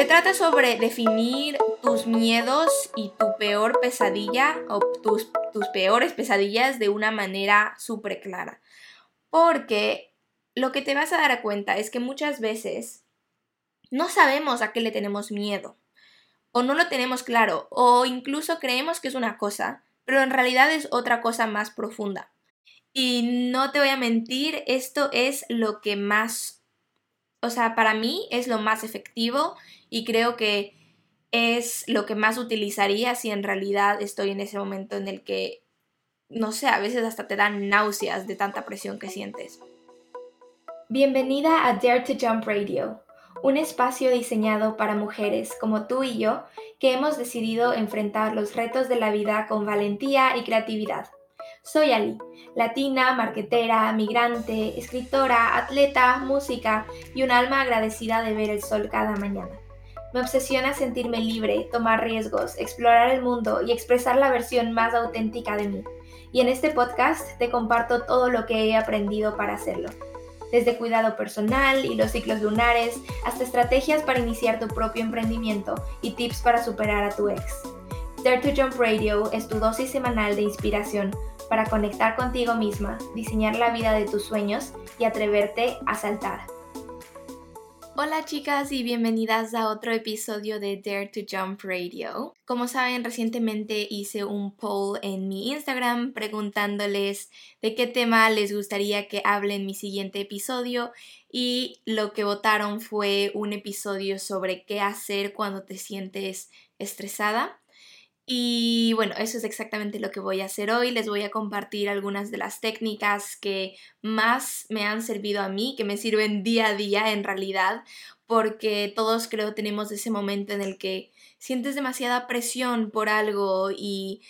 Se trata sobre definir tus miedos y tu peor pesadilla o tus, peores pesadillas de una manera súper clara. Porque lo que te vas a dar cuenta es que muchas veces no sabemos a qué le tenemos miedo o no lo tenemos claro o incluso creemos que es una cosa, pero en realidad es otra cosa más profunda. Y no te voy a mentir, esto es lo que más, o sea, para mí es lo más efectivo y creo que es lo que más utilizaría si en realidad estoy en ese momento en el que, no sé, a veces hasta te dan náuseas de tanta presión que sientes. Bienvenida a Dare to Jump Radio, un espacio diseñado para mujeres como tú y yo que hemos decidido enfrentar los retos de la vida con valentía y creatividad. Soy Ali, latina, marquetera, migrante, escritora, atleta, música y un alma agradecida de ver el sol cada mañana. Me obsesiona sentirme libre, tomar riesgos, explorar el mundo y expresar la versión más auténtica de mí. Y en este podcast te comparto todo lo que he aprendido para hacerlo. Desde cuidado personal y los ciclos lunares hasta estrategias para iniciar tu propio emprendimiento y tips para superar a tu ex. Dare to Jump Radio es tu dosis semanal de inspiración para conectar contigo misma, diseñar la vida de tus sueños y atreverte a saltar. Hola chicas y bienvenidas a otro episodio de Dare to Jump Radio. Como saben, recientemente hice un poll en mi Instagram preguntándoles de qué tema les gustaría que hable en mi siguiente episodio y lo que votaron fue un episodio sobre qué hacer cuando te sientes estresada. Y bueno, eso es exactamente lo que voy a hacer hoy. Les voy a compartir algunas de las técnicas que más me han servido a mí, que me sirven día a día en realidad, porque todos creo tenemos ese momento en el que sientes demasiada presión por algo y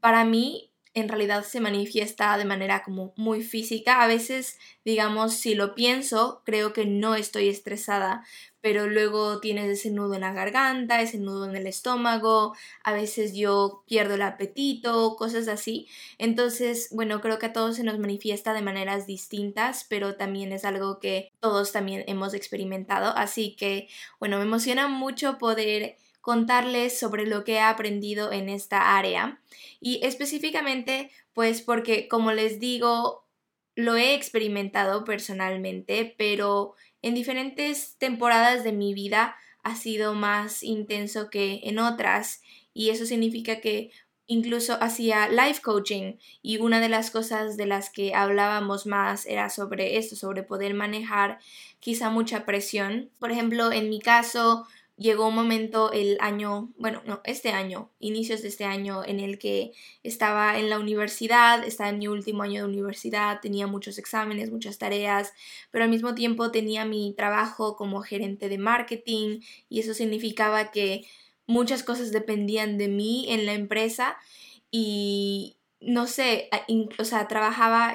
para mí en realidad se manifiesta de manera como muy física. A veces, digamos, si lo pienso, creo que no estoy estresada, pero luego tienes ese nudo en la garganta, ese nudo en el estómago, a veces yo pierdo el apetito, cosas así. Entonces, bueno, creo que a todos se nos manifiesta de maneras distintas, pero también es algo que todos también hemos experimentado. Así que, bueno, me emociona mucho poder contarles sobre lo que he aprendido en esta área y específicamente pues porque como les digo lo he experimentado personalmente pero en diferentes temporadas de mi vida ha sido más intenso que en otras y eso significa que incluso hacía life coaching y una de las cosas de las que hablábamos más era sobre esto, sobre poder manejar quizá mucha presión. Por ejemplo, en mi caso llegó un momento el año, bueno, no, este año, inicios de este año, en el que estaba en la universidad, estaba en mi último año de universidad, tenía muchos exámenes, muchas tareas, pero al mismo tiempo tenía mi trabajo como gerente de marketing y eso significaba que muchas cosas dependían de mí en la empresa y no sé, o sea, trabajaba,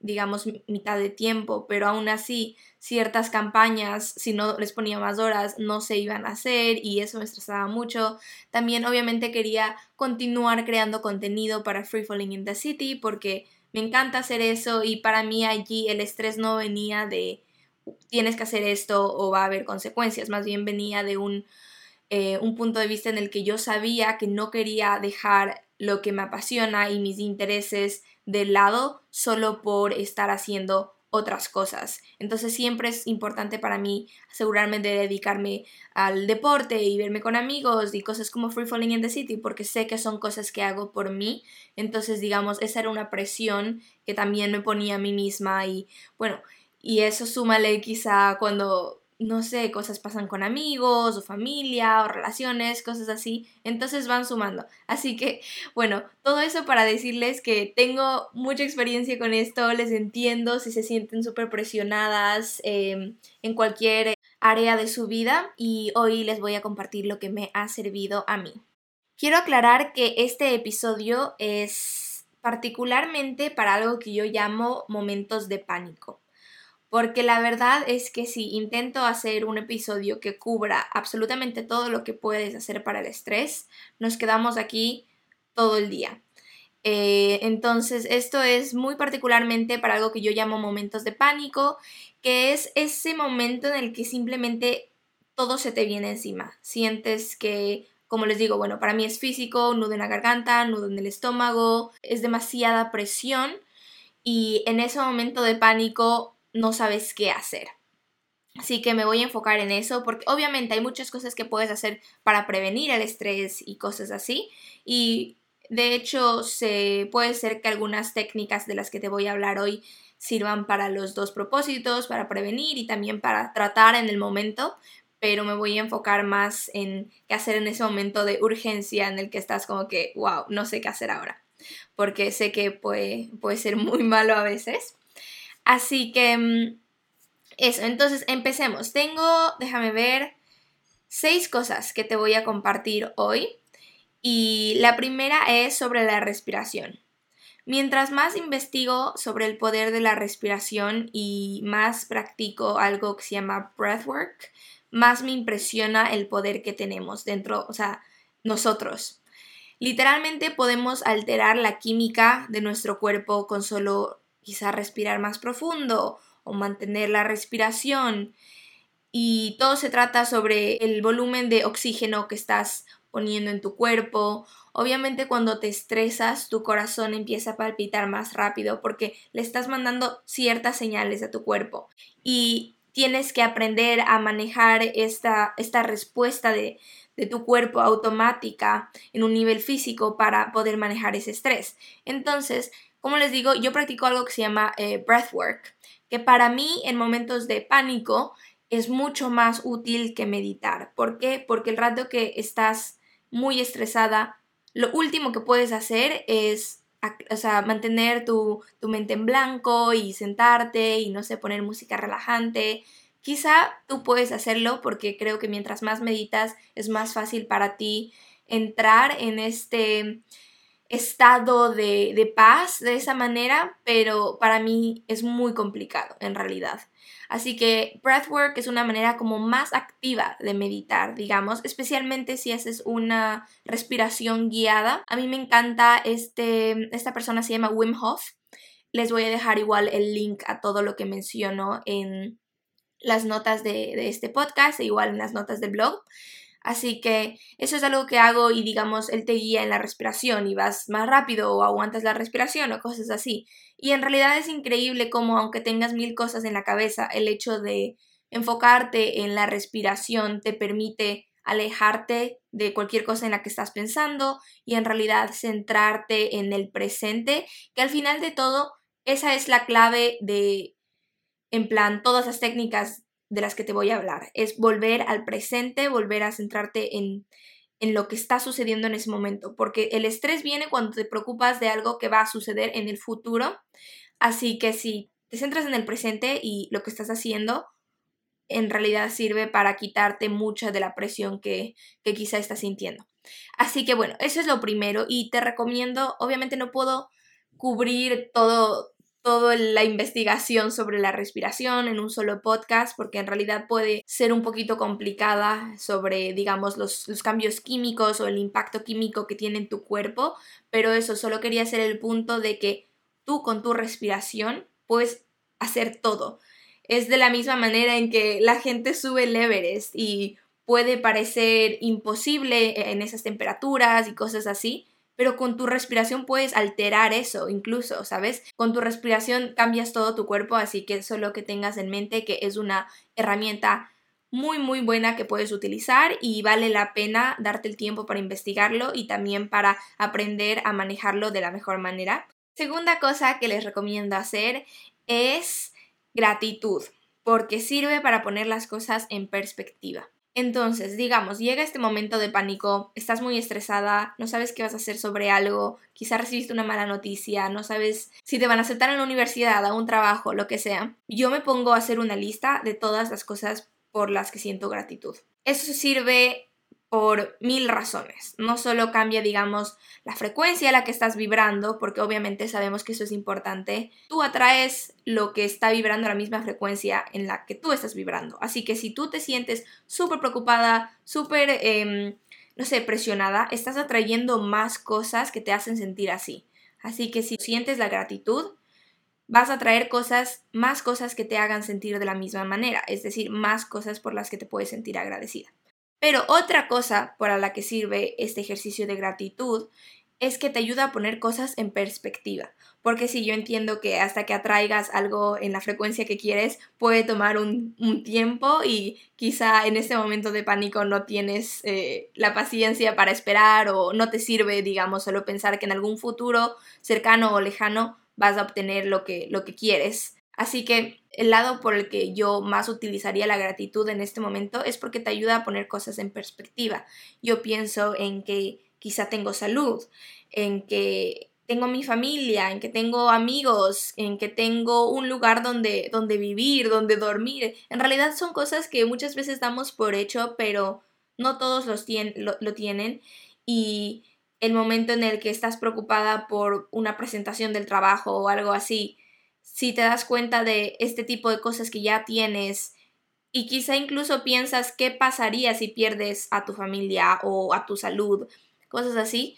digamos, mitad de tiempo, pero aún así ciertas campañas, si no les ponía más horas, no se iban a hacer y eso me estresaba mucho. También obviamente quería continuar creando contenido para Free Falling in the City porque me encanta hacer eso y para mí allí el estrés no venía de tienes que hacer esto o va a haber consecuencias, más bien venía de un, eh, un punto de vista en el que yo sabía que no quería dejar lo que me apasiona y mis intereses de lado solo por estar haciendo otras cosas. Entonces siempre es importante para mí asegurarme de dedicarme al deporte y verme con amigos y cosas como Free Falling in the City porque sé que son cosas que hago por mí. Entonces digamos, esa era una presión que también me ponía a mí misma y bueno, y eso súmale quizá cuando no sé, cosas pasan con amigos o familia o relaciones, cosas así, entonces van sumando. Así que, bueno, todo eso para decirles que tengo mucha experiencia con esto, les entiendo si se sienten súper presionadas em, en cualquier área de su vida y hoy les voy a compartir lo que me ha servido a mí. Quiero aclarar que este episodio es particularmente para algo que yo llamo momentos de pánico porque la verdad es que si intento hacer un episodio que cubra absolutamente todo lo que puedes hacer para el estrés, nos quedamos aquí todo el día. Eh, entonces, esto es muy particularmente para algo que yo llamo momentos de pánico, que es ese momento en el que simplemente todo se te viene encima. Sientes que, como les digo, bueno, para mí es físico, nudo en la garganta, nudo en el estómago, es demasiada presión y en ese momento de pánico no sabes qué hacer. Así que me voy a enfocar en eso porque obviamente hay muchas cosas que puedes hacer para prevenir el estrés y cosas así. Y de hecho, se puede ser que algunas técnicas de las que te voy a hablar hoy sirvan para los dos propósitos, para prevenir y también para tratar en el momento, pero me voy a enfocar más en qué hacer en ese momento de urgencia en el que estás como que, wow, no sé qué hacer ahora, porque sé que puede, puede ser muy malo a veces. Así que mm, eso, entonces empecemos. Tengo, déjame ver, seis cosas que te voy a compartir hoy y la primera es sobre la respiración. Mientras más investigo sobre el poder de la respiración y más practico algo que se llama breathwork, más me impresiona el poder que tenemos dentro, o sea, nosotros. Literalmente podemos alterar la química de nuestro cuerpo con solo quizá respirar más profundo o mantener la respiración. Y todo se trata sobre el volumen de oxígeno que estás poniendo en tu cuerpo. Obviamente cuando te estresas tu corazón empieza a palpitar más rápido porque le estás mandando ciertas señales a tu cuerpo y tienes que aprender a manejar esta, esta respuesta de, de tu cuerpo automática en un nivel físico para poder manejar ese estrés. Entonces, como les digo, yo practico algo que se llama eh, breathwork, que para mí en momentos de pánico es mucho más útil que meditar. ¿Por qué? Porque el rato que estás muy estresada, lo último que puedes hacer es mantener tu, tu, mente en blanco y sentarte y no sé, poner música relajante. Quizá tú puedes hacerlo porque creo que mientras más meditas es más fácil para ti entrar en este estado de, de paz de esa manera, pero para mí es muy complicado en realidad. Así que breathwork es una manera como más activa de meditar, digamos, especialmente si haces una respiración guiada. A mí me encanta este, esta persona se llama Wim Hof. Les voy a dejar igual el link a todo lo que menciono en las notas de, de este podcast e igual en las notas del blog. Así que eso es algo que hago y digamos, él te guía en la respiración y vas más rápido o aguantas la respiración o cosas así. Y en realidad es increíble como aunque tengas mil cosas en la cabeza, el hecho de enfocarte en la respiración te permite alejarte de cualquier cosa en la que estás pensando y en realidad centrarte en el presente, que al final de todo esa es la clave de, en plan, todas las técnicas de las que te voy a hablar. Es volver al presente, volver a centrarte en, en lo que está sucediendo en ese momento, porque el estrés viene cuando te preocupas de algo que va a suceder en el futuro. Así que si te centras en el presente y lo que estás haciendo, en realidad sirve para quitarte mucha de la presión que, que quizá estás sintiendo. Así que bueno, eso es lo primero y te recomiendo, obviamente no puedo cubrir todo, toda la investigación sobre la respiración en un solo podcast porque en realidad puede ser un poquito complicada sobre, digamos, los, cambios químicos o el impacto químico que tiene en tu cuerpo, pero eso solo quería hacer el punto de que tú con tu respiración puedes hacer todo. Es de la misma manera en que la gente sube el Everest y puede parecer imposible en esas temperaturas y cosas así, pero con tu respiración puedes alterar eso incluso, ¿sabes? Con tu respiración cambias todo tu cuerpo, así que solo que tengas en mente que es una herramienta muy muy buena que puedes utilizar y vale la pena darte el tiempo para investigarlo y también para aprender a manejarlo de la mejor manera. Segunda cosa que les recomiendo hacer es gratitud, porque sirve para poner las cosas en perspectiva. Entonces, digamos, llega este momento de pánico, estás muy estresada, no sabes qué vas a hacer sobre algo, quizá recibiste una mala noticia, no sabes si te van a aceptar en la universidad, a un trabajo, lo que sea. Yo me pongo a hacer una lista de todas las cosas por las que siento gratitud. Eso sirve por mil razones. No solo cambia, digamos, la frecuencia a la que estás vibrando, porque obviamente sabemos que eso es importante. Tú atraes lo que está vibrando a la misma frecuencia en la que tú estás vibrando. Así que si tú te sientes súper preocupada, súper, em, no sé, presionada, estás atrayendo más cosas que te hacen sentir así. Así que si sientes la gratitud, vas a traer cosas, más cosas que te hagan sentir de la misma manera, es decir, más cosas por las que te puedes sentir agradecida. Pero otra cosa para la que sirve este ejercicio de gratitud es que te ayuda a poner cosas en perspectiva. Porque si yo entiendo que hasta que atraigas algo en la frecuencia que quieres puede tomar un, tiempo y quizá en este momento de pánico no tienes eh, la paciencia para esperar o no te sirve, digamos, solo pensar que en algún futuro cercano o lejano vas a obtener lo que, lo que quieres. Así que el lado por el que yo más utilizaría la gratitud en este momento es porque te ayuda a poner cosas en perspectiva. Yo pienso en que quizá tengo salud, en que tengo mi familia, en que tengo amigos, en que tengo un lugar donde, donde vivir, donde dormir. En realidad son cosas que muchas veces damos por hecho, pero no todos los lo tienen. Y el momento en el que estás preocupada por una presentación del trabajo o algo así, si te das cuenta de este tipo de cosas que ya tienes y quizá incluso piensas qué pasaría si pierdes a tu familia o a tu salud, cosas así,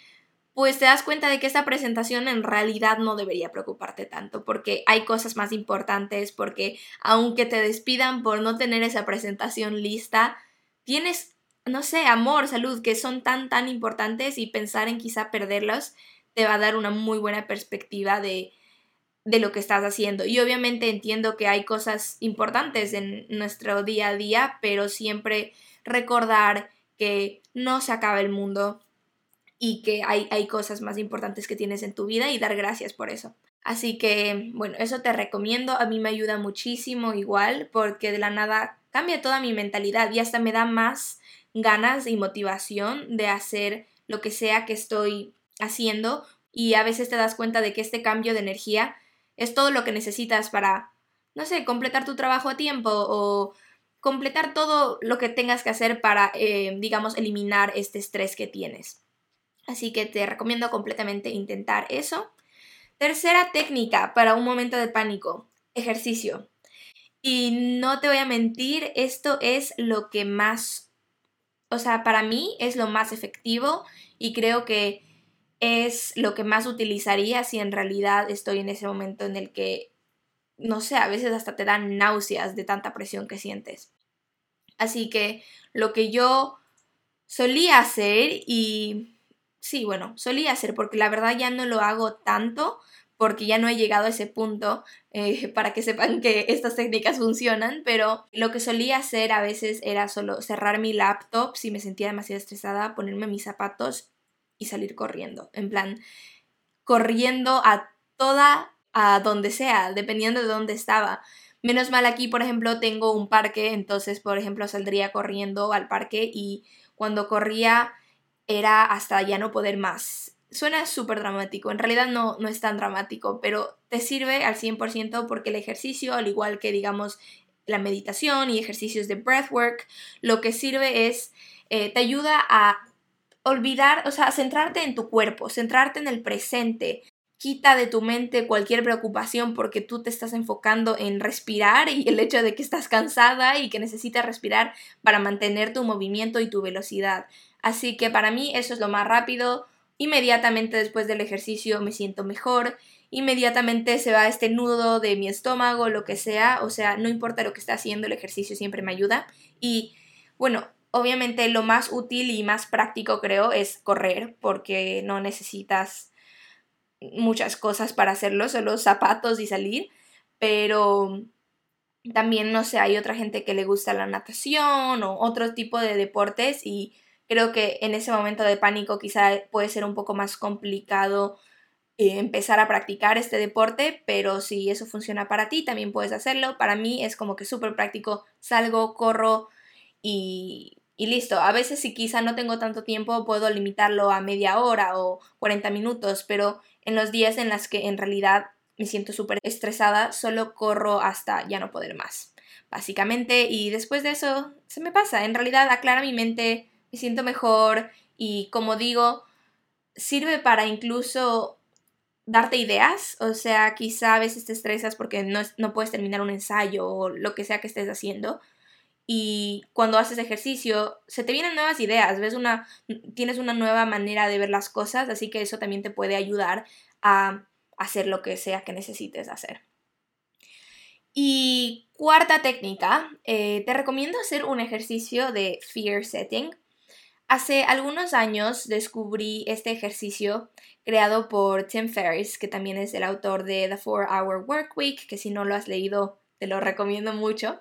pues te das cuenta de que esta presentación en realidad no debería preocuparte tanto, porque hay cosas más importantes, porque aunque te despidan por no tener esa presentación lista, tienes no sé, amor, salud, que son tan, tan importantes y pensar en quizá perderlos te va a dar una muy buena perspectiva de, de lo que estás haciendo. Y obviamente entiendo que hay cosas importantes en nuestro día a día, pero siempre recordar que no se acaba el mundo y que hay, hay cosas más importantes que tienes en tu vida y dar gracias por eso. Así que, bueno, eso te recomiendo. A mí me ayuda muchísimo igual porque de la nada cambia toda mi mentalidad y hasta me da más ganas y motivación de hacer lo que sea que estoy haciendo y a veces te das cuenta de que este cambio de energía es todo lo que necesitas para, no sé, completar tu trabajo a tiempo o completar todo lo que tengas que hacer para, eh, digamos, eliminar este estrés que tienes. Así que te recomiendo completamente intentar eso. Tercera técnica para un momento de pánico, ejercicio. Y no te voy a mentir, esto es lo que más o sea, para mí es lo más efectivo y creo que es lo que más utilizaría si en realidad estoy en ese momento en el que, no sé, a veces hasta te dan náuseas de tanta presión que sientes. Así que lo que yo solía hacer y... Sí, bueno, solía hacer porque la verdad ya no lo hago tanto, porque ya no he llegado a ese punto eh, para que sepan que estas técnicas funcionan, pero lo que solía hacer a veces era solo cerrar mi laptop si me sentía demasiado estresada, ponerme mis zapatos y salir corriendo, en plan, corriendo a toda, a donde sea, dependiendo de dónde estaba. Menos mal aquí, por ejemplo, tengo un parque, entonces, por ejemplo, saldría corriendo al parque y cuando corría era hasta ya no poder más suena súper dramático, en realidad no, no es tan dramático, pero te sirve al 100% porque el ejercicio, al igual que digamos la meditación y ejercicios de breathwork, lo que sirve es, eh, te ayuda a olvidar, o sea, centrarte en tu cuerpo, centrarte en el presente. Quita de tu mente cualquier preocupación porque tú te estás enfocando en respirar y el hecho de que estás cansada y que necesitas respirar para mantener tu movimiento y tu velocidad. Así que para mí eso es lo más rápido, Inmediatamente después del ejercicio me siento mejor, inmediatamente se va este nudo de mi estómago, lo que sea, o sea, no importa lo que esté haciendo, el ejercicio siempre me ayuda. Y bueno, obviamente lo más útil y más práctico creo es correr, porque no necesitas muchas cosas para hacerlo, solo zapatos y salir, pero también, no sé, hay otra gente que le gusta la natación o otro tipo de deportes y Creo que en ese momento de pánico quizá puede ser un poco más complicado eh, empezar a practicar este deporte, pero si eso funciona para ti, también puedes hacerlo. Para mí es como que súper práctico, salgo, corro y, listo. A veces si quizá no tengo tanto tiempo, puedo limitarlo a media hora o 40 minutos, pero en los días en los que en realidad me siento súper estresada, solo corro hasta ya no poder más, básicamente. Y después de eso se me pasa. En realidad aclara mi mente me siento mejor y como digo, sirve para incluso darte ideas, o sea, quizá a veces te estresas porque no, no puedes terminar un ensayo o lo que sea que estés haciendo y cuando haces ejercicio se te vienen nuevas ideas, ves una tienes una nueva manera de ver las cosas, así que eso también te puede ayudar a hacer lo que sea que necesites hacer. Y cuarta técnica, eh, te recomiendo hacer un ejercicio de fear setting. Hace algunos años descubrí este ejercicio creado por Tim Ferriss, que también es el autor de The 4-Hour Work Week, que si no lo has leído te lo recomiendo mucho.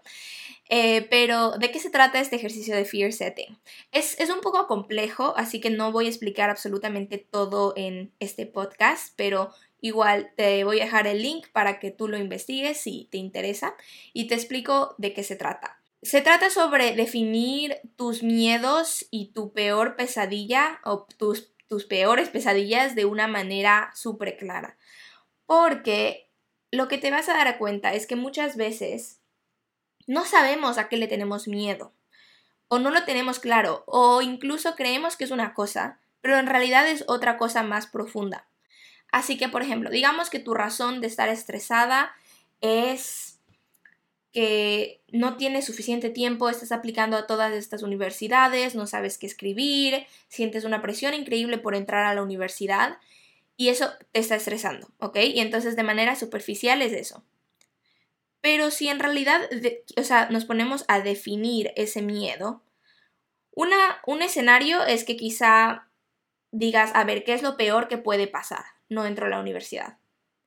Eh, pero, ¿de qué se trata este ejercicio de fear setting? Es, es, un poco complejo, así que no voy a explicar absolutamente todo en este podcast, pero igual te voy a dejar el link para que tú lo investigues si te interesa y te explico de qué se trata. Se trata sobre definir tus miedos y tu peor pesadilla o tus, tus peores pesadillas de una manera súper clara. Porque lo que te vas a dar cuenta es que muchas veces no sabemos a qué le tenemos miedo, o no lo tenemos claro, o incluso creemos que es una cosa, pero en realidad es otra cosa más profunda. Así que, por ejemplo, digamos que tu razón de estar estresada es que no tienes suficiente tiempo, estás aplicando a todas estas universidades, no sabes qué escribir, sientes una presión increíble por entrar a la universidad y eso te está estresando, ¿ok? Y entonces de manera superficial es eso. Pero si en realidad, o sea, nos ponemos a definir ese miedo, una, un escenario es que quizá digas, a ver, ¿qué es lo peor que puede pasar? No entro a la universidad.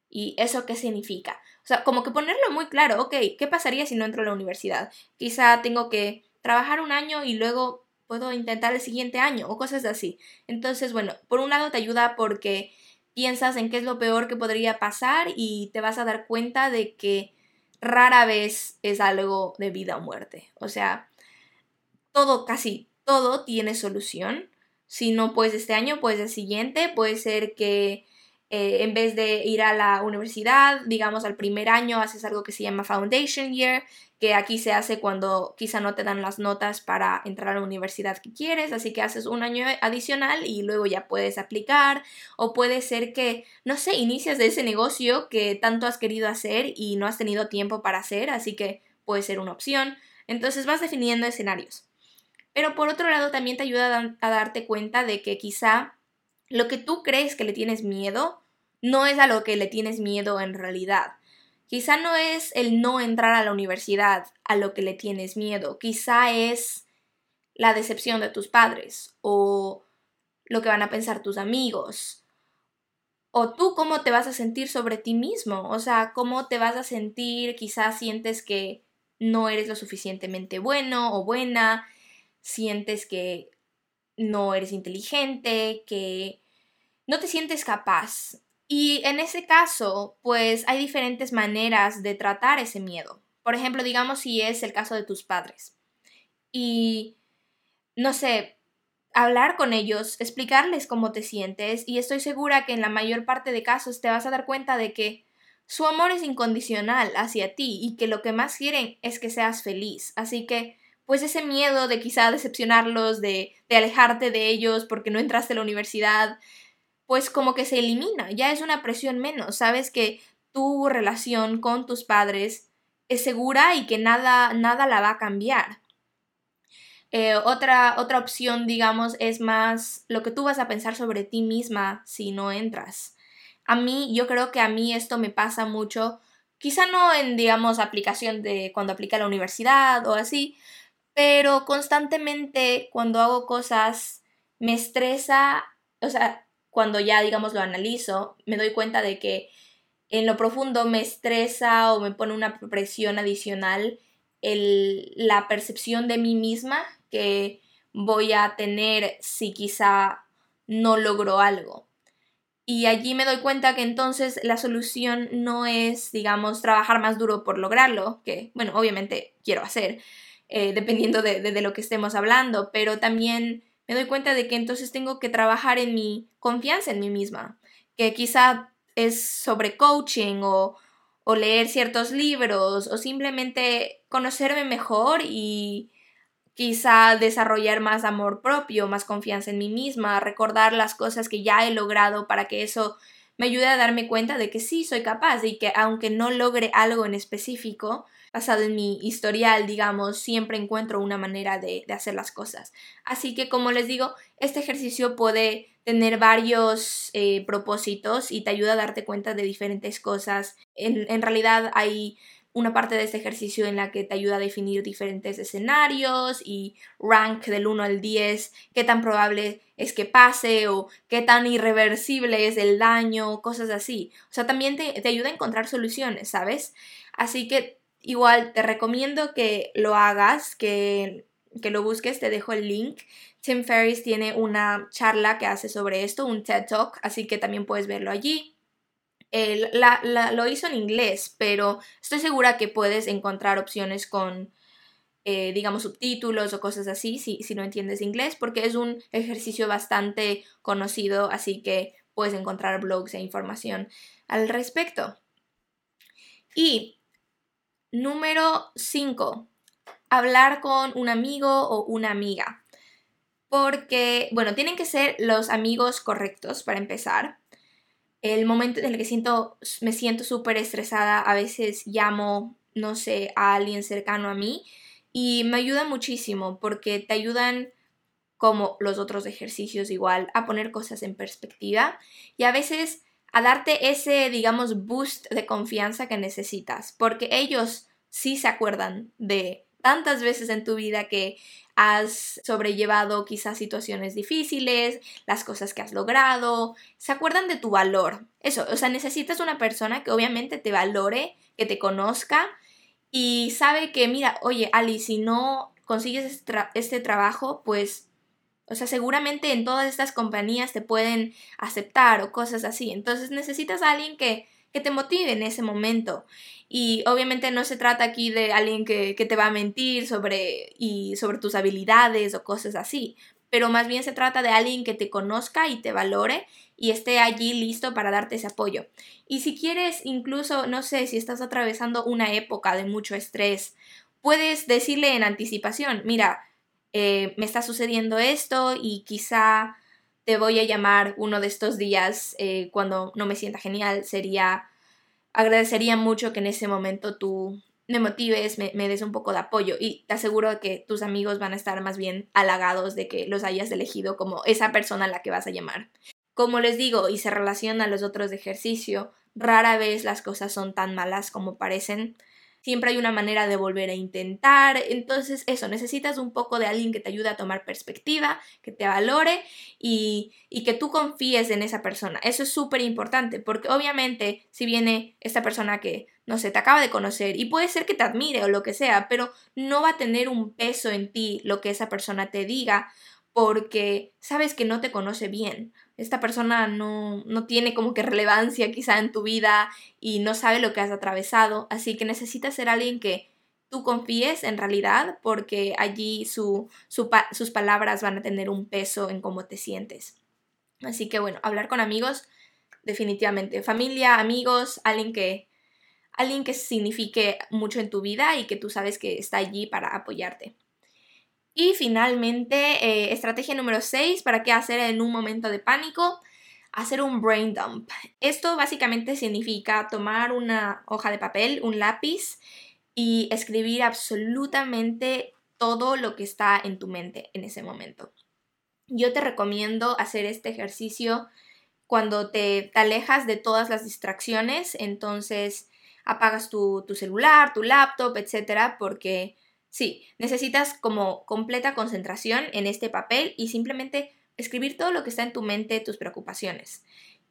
¿Y eso qué significa? O sea, como que ponerlo muy claro, ok, ¿qué pasaría si no entro a la universidad? Quizá tengo que trabajar un año y luego puedo intentar el siguiente año o cosas así. Entonces, bueno, por un lado te ayuda porque piensas en qué es lo peor que podría pasar y te vas a dar cuenta de que rara vez es algo de vida o muerte. O sea, todo, casi todo tiene solución. Si no puedes este año, pues el siguiente. Puede ser que eh, en vez de ir a la universidad, digamos al primer año, haces algo que se llama Foundation Year, que aquí se hace cuando quizá no te dan las notas para entrar a la universidad que quieres, así que haces un año adicional y luego ya puedes aplicar, o puede ser que, no sé, inicias de ese negocio que tanto has querido hacer y no has tenido tiempo para hacer, así que puede ser una opción. Entonces vas definiendo escenarios. Pero por otro lado también te ayuda a, darte cuenta de que quizá lo que tú crees que le tienes miedo no es a lo que le tienes miedo en realidad. Quizá no es el no entrar a la universidad a lo que le tienes miedo, quizá es la decepción de tus padres o lo que van a pensar tus amigos o tú cómo te vas a sentir sobre ti mismo, o sea, cómo te vas a sentir, quizás sientes que no eres lo suficientemente bueno o buena, sientes que no eres inteligente, que no te sientes capaz. Y en ese caso, pues hay diferentes maneras de tratar ese miedo. Por ejemplo, digamos si es el caso de tus padres. Y, no sé, hablar con ellos, explicarles cómo te sientes y estoy segura que en la mayor parte de casos te vas a dar cuenta de que su amor es incondicional hacia ti y que lo que más quieren es que seas feliz. Así que pues ese miedo de quizá decepcionarlos, de, de alejarte de ellos porque no entraste a la universidad, pues como que se elimina, ya es una presión menos, sabes que tu relación con tus padres es segura y que nada, nada la va a cambiar. Eh, otra, otra opción, digamos, es más lo que tú vas a pensar sobre ti misma si no entras. A mí, yo creo que a mí esto me pasa mucho, quizá no en, digamos, aplicación de cuando aplica a la universidad o así, pero constantemente cuando hago cosas me estresa, o sea, cuando ya, digamos, lo analizo, me doy cuenta de que en lo profundo me estresa o me pone una presión adicional el, la percepción de mí misma que voy a tener si quizá no logro algo. Y allí me doy cuenta que entonces la solución no es, digamos, trabajar más duro por lograrlo, que, bueno, obviamente quiero hacer, eh, dependiendo de, de, lo que estemos hablando, pero también me doy cuenta de que entonces tengo que trabajar en mi confianza en mí misma, que quizá es sobre coaching o, o leer ciertos libros o simplemente conocerme mejor y quizá desarrollar más amor propio, más confianza en mí misma, recordar las cosas que ya he logrado para que eso me ayude a darme cuenta de que sí soy capaz y que aunque no logre algo en específico, basado en mi historial, digamos, siempre encuentro una manera de, hacer las cosas. Así que, como les digo, este ejercicio puede tener varios eh, propósitos y te ayuda a darte cuenta de diferentes cosas. En, realidad hay una parte de este ejercicio en la que te ayuda a definir diferentes escenarios y rank del 1 al 10, qué tan probable es que pase o qué tan irreversible es el daño, cosas así. O sea, también te ayuda a encontrar soluciones, ¿sabes? Así que igual te recomiendo que lo hagas, que, que lo busques, te dejo el link. Tim Ferriss tiene una charla que hace sobre esto, un TED Talk, así que también puedes verlo allí. Él lo hizo en inglés, pero estoy segura que puedes encontrar opciones con, eh, digamos, subtítulos o cosas así, si, si no entiendes inglés, porque es un ejercicio bastante conocido, así que puedes encontrar blogs e información al respecto. Y número 5, hablar con un amigo o una amiga. Porque, bueno, tienen que ser los amigos correctos para empezar el momento en el que siento, me siento súper estresada, a veces llamo, no sé, a alguien cercano a mí y me ayuda muchísimo porque te ayudan como los otros ejercicios igual a poner cosas en perspectiva y a veces a darte ese, digamos, boost de confianza que necesitas, porque ellos sí se acuerdan de tantas veces en tu vida que has sobrellevado quizás situaciones difíciles, las cosas que has logrado, se acuerdan de tu valor. Eso, o sea, necesitas una persona que obviamente te valore, que te conozca y sabe que, mira, oye, Ali, si no consigues este, este trabajo, pues, o sea, seguramente en todas estas compañías te pueden aceptar o cosas así. Entonces necesitas a alguien que que te motive en ese momento. Y obviamente no se trata aquí de alguien que, te va a mentir sobre, y sobre tus habilidades o cosas así, pero más bien se trata de alguien que te conozca y te valore y esté allí listo para darte ese apoyo. Y si quieres, incluso, no sé, si estás atravesando una época de mucho estrés, puedes decirle en anticipación, mira, eh, me está sucediendo esto y quizá te voy a llamar uno de estos días eh, cuando no me sienta genial, sería, agradecería mucho que en ese momento tú me motives, me, des un poco de apoyo y te aseguro que tus amigos van a estar más bien halagados de que los hayas elegido como esa persona a la que vas a llamar. Como les digo, y se relaciona a los otros de ejercicio, rara vez las cosas son tan malas como parecen siempre hay una manera de volver a intentar. Entonces, eso, necesitas un poco de alguien que te ayude a tomar perspectiva, que te valore y, y que tú confíes en esa persona. Eso es súper importante porque obviamente si viene esta persona que, no sé, te acaba de conocer y puede ser que te admire o lo que sea, pero no va a tener un peso en ti lo que esa persona te diga porque sabes que no te conoce bien esta persona no, no tiene como que relevancia quizá en tu vida y no sabe lo que has atravesado, así que necesitas ser alguien que tú confíes en realidad porque allí su, sus palabras van a tener un peso en cómo te sientes. Así que bueno, hablar con amigos, definitivamente. Familia, amigos, alguien que, alguien que signifique mucho en tu vida y que tú sabes que está allí para apoyarte. Y finalmente, eh, estrategia número 6, ¿para qué hacer en un momento de pánico? Hacer un brain dump. Esto básicamente significa tomar una hoja de papel, un lápiz y escribir absolutamente todo lo que está en tu mente en ese momento. Yo te recomiendo hacer este ejercicio cuando te, alejas de todas las distracciones, entonces apagas tu, tu celular, tu laptop, etcétera, porque Sí, necesitas como completa concentración en este papel y simplemente escribir todo lo que está en tu mente, tus preocupaciones.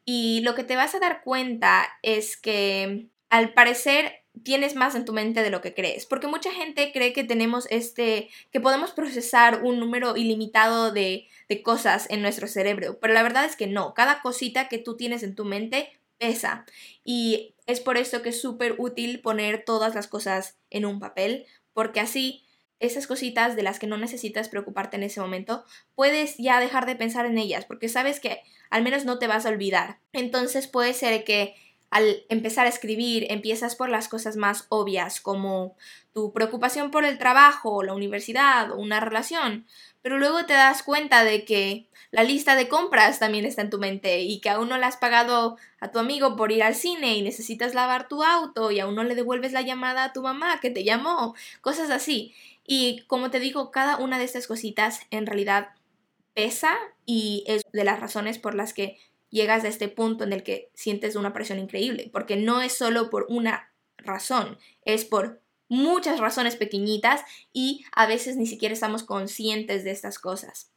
Y lo que te vas a dar cuenta es que al parecer tienes más en tu mente de lo que crees, porque mucha gente cree que tenemos este, que podemos procesar un número ilimitado de, de cosas en nuestro cerebro, pero la verdad es que no, cada cosita que tú tienes en tu mente pesa y es por eso que es súper útil poner todas las cosas en un papel porque así esas cositas de las que no necesitas preocuparte en ese momento, puedes ya dejar de pensar en ellas, porque sabes que al menos no te vas a olvidar. Entonces puede ser que al empezar a escribir empiezas por las cosas más obvias, como tu preocupación por el trabajo, la universidad o una relación, pero luego te das cuenta de que la lista de compras también está en tu mente y que aún no le has pagado a tu amigo por ir al cine y necesitas lavar tu auto y aún no le devuelves la llamada a tu mamá que te llamó, cosas así. Y como te digo, cada una de estas cositas en realidad pesa y es de las razones por las que llegas a este punto en el que sientes una presión increíble, porque no es solo por una razón, es por muchas razones pequeñitas y a veces ni siquiera estamos conscientes de estas cosas.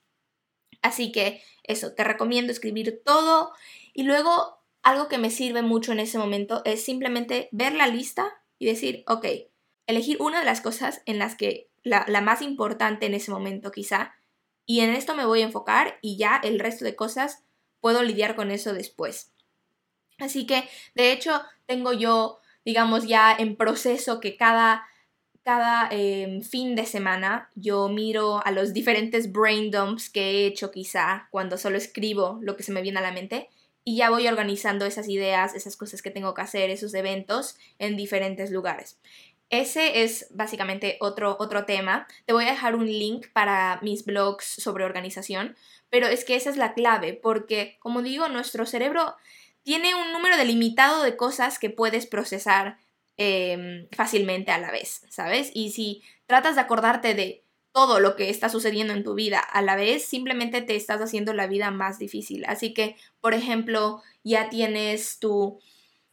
Así que eso, te recomiendo escribir todo y luego algo que me sirve mucho en ese momento es simplemente ver la lista y decir, ok, elegir una de las cosas en las que la, más importante en ese momento quizá y en esto me voy a enfocar y ya el resto de cosas puedo lidiar con eso después. Así que, de hecho, tengo yo, digamos, ya en proceso que cada, cada em, fin de semana yo miro a los diferentes brain dumps que he hecho quizá cuando solo escribo lo que se me viene a la mente y ya voy organizando esas ideas, esas cosas que tengo que hacer, esos eventos en diferentes lugares. Ese es básicamente otro, otro tema. Te voy a dejar un link para mis blogs sobre organización, pero es que esa es la clave, porque como digo, nuestro cerebro tiene un número delimitado de cosas que puedes procesar em, fácilmente a la vez, ¿sabes? Y si tratas de acordarte de todo lo que está sucediendo en tu vida a la vez, simplemente te estás haciendo la vida más difícil. Así que, por ejemplo, ya tienes tu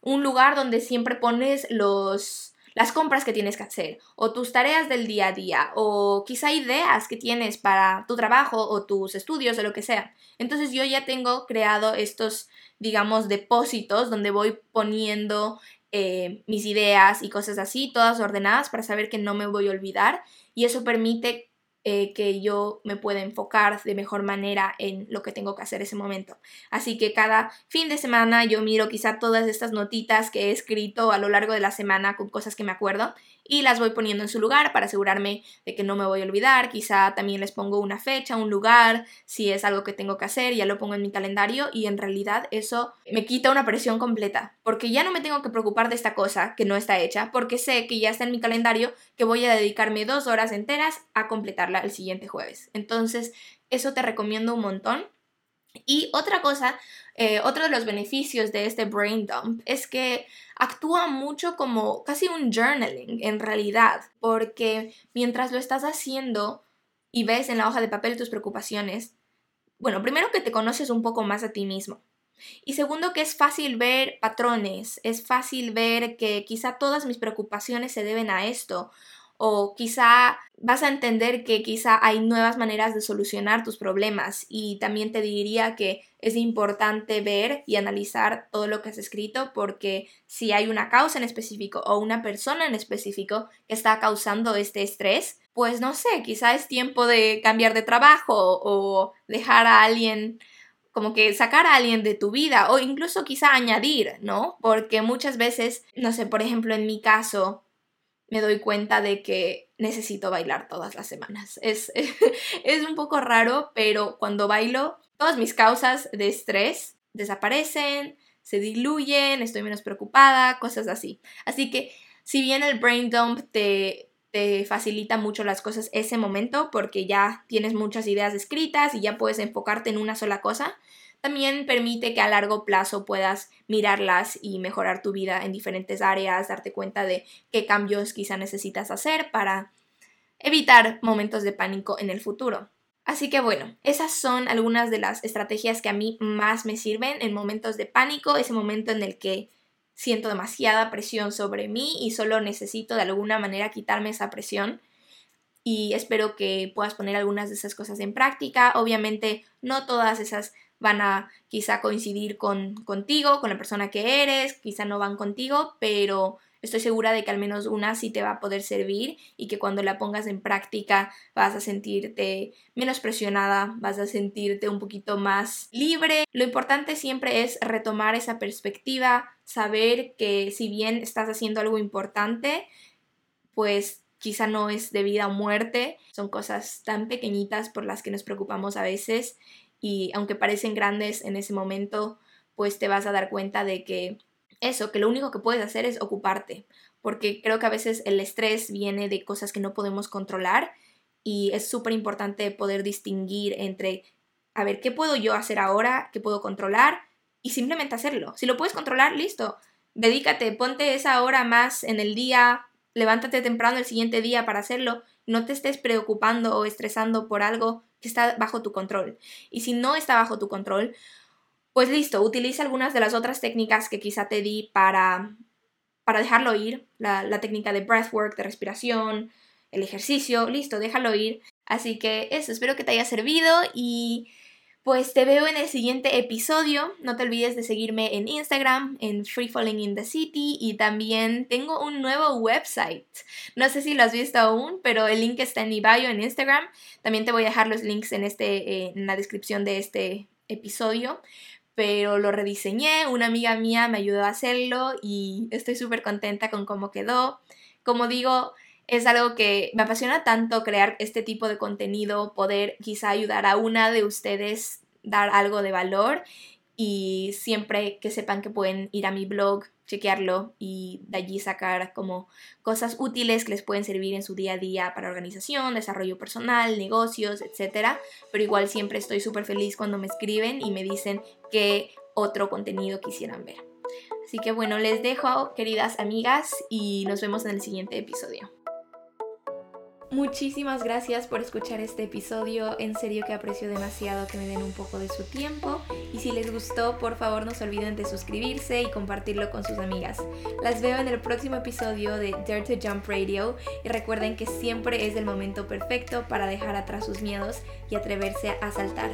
un lugar donde siempre pones los las compras que tienes que hacer, o tus tareas del día a día, o quizá ideas que tienes para tu trabajo o tus estudios o lo que sea. Entonces yo ya tengo creado estos, digamos, depósitos donde voy poniendo eh, mis ideas y cosas así, todas ordenadas para saber que no me voy a olvidar y eso permite eh, que yo me pueda enfocar de mejor manera en lo que tengo que hacer ese momento. Así que cada fin de semana yo miro quizá todas estas notitas que he escrito a lo largo de la semana con cosas que me acuerdo y las voy poniendo en su lugar para asegurarme de que no me voy a olvidar. Quizá también les pongo una fecha, un lugar, si es algo que tengo que hacer, ya lo pongo en mi calendario y en realidad eso me quita una presión completa, porque ya no me tengo que preocupar de esta cosa que no está hecha, porque sé que ya está en mi calendario que voy a dedicarme dos horas enteras a el siguiente jueves. Entonces, eso te recomiendo un montón. Y otra cosa, eh, otro de los beneficios de este brain dump es que actúa mucho como casi un journaling en realidad, porque mientras lo estás haciendo y ves en la hoja de papel tus preocupaciones, bueno, primero que te conoces un poco más a ti mismo. Y segundo que es fácil ver patrones, es fácil ver que quizá todas mis preocupaciones se deben a esto o quizá vas a entender que quizá hay nuevas maneras de solucionar tus problemas y también te diría que es importante ver y analizar todo lo que has escrito porque si hay una causa en específico o una persona en específico que está causando este estrés, pues no sé, quizá es tiempo de cambiar de trabajo o dejar a alguien como que sacar a alguien de tu vida o incluso quizá añadir, ¿no? Porque muchas veces, no sé, por ejemplo, en mi caso, me doy cuenta de que necesito bailar todas las semanas. Es, es un poco raro, pero cuando bailo, todas mis causas de estrés desaparecen, se diluyen, estoy menos preocupada, cosas así. Así que si bien el brain dump te, te facilita mucho las cosas ese momento porque ya tienes muchas ideas escritas y ya puedes enfocarte en una sola cosa, también permite que a largo plazo puedas mirarlas y mejorar tu vida en diferentes áreas, darte cuenta de qué cambios quizá necesitas hacer para evitar momentos de pánico en el futuro. Así que bueno, esas son algunas de las estrategias que a mí más me sirven en momentos de pánico, ese momento en el que siento demasiada presión sobre mí y solo necesito de alguna manera quitarme esa presión. Y espero que puedas poner algunas de esas cosas en práctica. Obviamente no todas esas van a quizá coincidir con, contigo, con la persona que eres, quizá no van contigo, pero estoy segura de que al menos una sí te va a poder servir y que cuando la pongas en práctica vas a sentirte menos presionada, vas a sentirte un poquito más libre. Lo importante siempre es retomar esa perspectiva, saber que si bien estás haciendo algo importante, pues quizá no es de vida o muerte, son cosas tan pequeñitas por las que nos preocupamos a veces y aunque parecen grandes en ese momento, pues te vas a dar cuenta de que eso, que lo único que puedes hacer es ocuparte, porque creo que a veces el estrés viene de cosas que no podemos controlar y es súper importante poder distinguir entre, a ver, ¿qué puedo yo hacer ahora? ¿Qué puedo controlar? Y simplemente hacerlo. Si lo puedes controlar, listo. Dedícate, ponte esa hora más en el día, levántate temprano el siguiente día para hacerlo. No te estés preocupando o estresando por algo que está bajo tu control. Y si no está bajo tu control, pues listo, utiliza algunas de las otras técnicas que quizá te di para para dejarlo ir, la, la técnica de breathwork, de respiración, el ejercicio, listo, déjalo ir. Así que eso, espero que te haya servido y pues te veo en el siguiente episodio. No te olvides de seguirme en Instagram, en Free Falling in the City y también tengo un nuevo website. No sé si lo has visto aún, pero el link está en mi bio en Instagram. También te voy a dejar los links en, este, eh, en la descripción de este episodio. Pero lo rediseñé, una amiga mía me ayudó a hacerlo y estoy súper contenta con cómo quedó. Como digo, es algo que me apasiona tanto crear este tipo de contenido, poder quizá ayudar a una de ustedes, dar algo de valor y siempre que sepan que pueden ir a mi blog, chequearlo y de allí sacar como cosas útiles que les pueden servir en su día a día para organización, desarrollo personal, negocios, etc. Pero igual siempre estoy súper feliz cuando me escriben y me dicen qué otro contenido quisieran ver. Así que bueno, les dejo, queridas amigas, y nos vemos en el siguiente episodio. Muchísimas gracias por escuchar este episodio, en serio que aprecio demasiado que me den un poco de su tiempo y si les gustó por favor no se olviden de suscribirse y compartirlo con sus amigas. Las veo en el próximo episodio de Dare to Jump Radio y recuerden que siempre es el momento perfecto para dejar atrás sus miedos y atreverse a saltar.